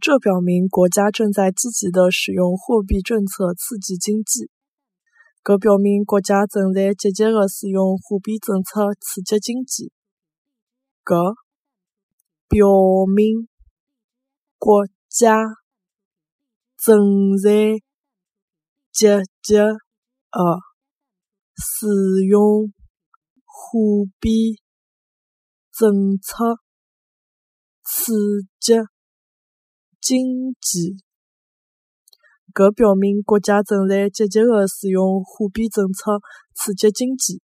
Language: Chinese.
这表明国家正在积极地使用货币政策刺激经济。搿表明国家正在积极地使用货币政策刺激经济。搿表明国家正在积极地使用货币政策刺激经济。搿表明国家正在积极地使用货币政策刺激经济。